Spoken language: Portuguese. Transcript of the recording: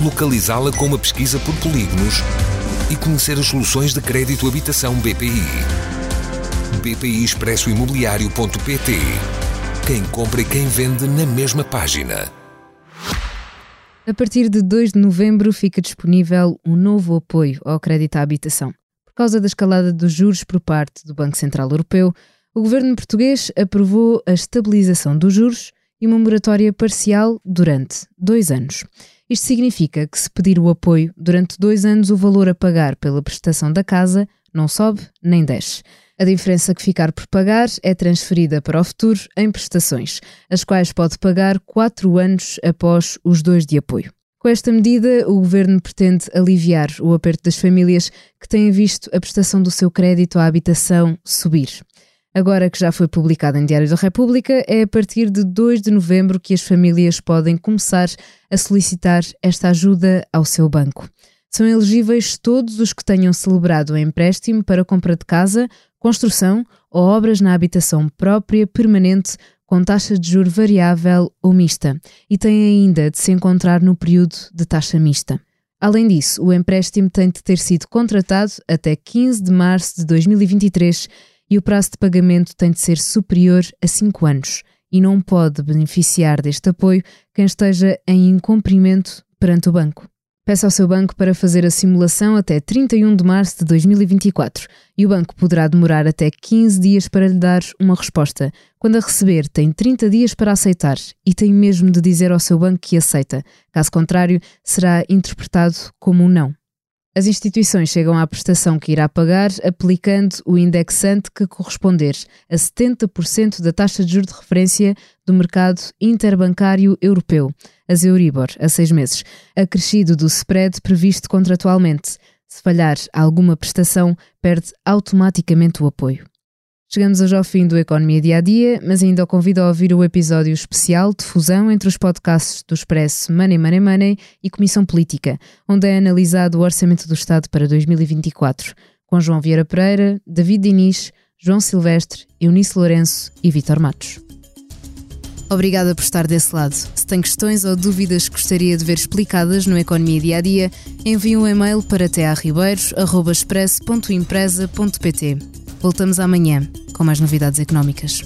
localizá-la com uma pesquisa por polígonos e conhecer as soluções de crédito habitação BPI. BPI Expresso Imobiliário.pt Quem compra e quem vende na mesma página. A partir de 2 de novembro fica disponível um novo apoio ao crédito à habitação. Por causa da escalada dos juros por parte do Banco Central Europeu, o governo português aprovou a estabilização dos juros e uma moratória parcial durante dois anos. Isto significa que, se pedir o apoio, durante dois anos o valor a pagar pela prestação da casa não sobe nem desce. A diferença que ficar por pagar é transferida para o futuro em prestações, as quais pode pagar quatro anos após os dois de apoio. Com esta medida, o governo pretende aliviar o aperto das famílias que têm visto a prestação do seu crédito à habitação subir. Agora que já foi publicado em Diário da República, é a partir de 2 de novembro que as famílias podem começar a solicitar esta ajuda ao seu banco. São elegíveis todos os que tenham celebrado o empréstimo para compra de casa, construção ou obras na habitação própria permanente com taxa de juro variável ou mista e têm ainda de se encontrar no período de taxa mista. Além disso, o empréstimo tem de ter sido contratado até 15 de março de 2023 e o prazo de pagamento tem de ser superior a 5 anos e não pode beneficiar deste apoio quem esteja em incumprimento perante o banco. Peça ao seu banco para fazer a simulação até 31 de março de 2024 e o banco poderá demorar até 15 dias para lhe dar uma resposta. Quando a receber, tem 30 dias para aceitar e tem mesmo de dizer ao seu banco que aceita. Caso contrário, será interpretado como um não. As instituições chegam à prestação que irá pagar aplicando o indexante que corresponder a 70% da taxa de juros de referência do mercado interbancário europeu, as Euribor, a seis meses, acrescido do spread previsto contratualmente. Se falhar alguma prestação, perde automaticamente o apoio. Chegamos hoje ao fim do Economia Dia a Dia, mas ainda o convido a ouvir o episódio especial de fusão entre os podcasts do Expresso Money Money Money e Comissão Política, onde é analisado o Orçamento do Estado para 2024, com João Vieira Pereira, David Diniz, João Silvestre, Eunice Lourenço e Vitor Matos. Obrigada por estar desse lado. Se tem questões ou dúvidas que gostaria de ver explicadas no Economia Dia a Dia, envie um e-mail para tearribeiros.express.empresa.pt. Voltamos amanhã com mais novidades económicas.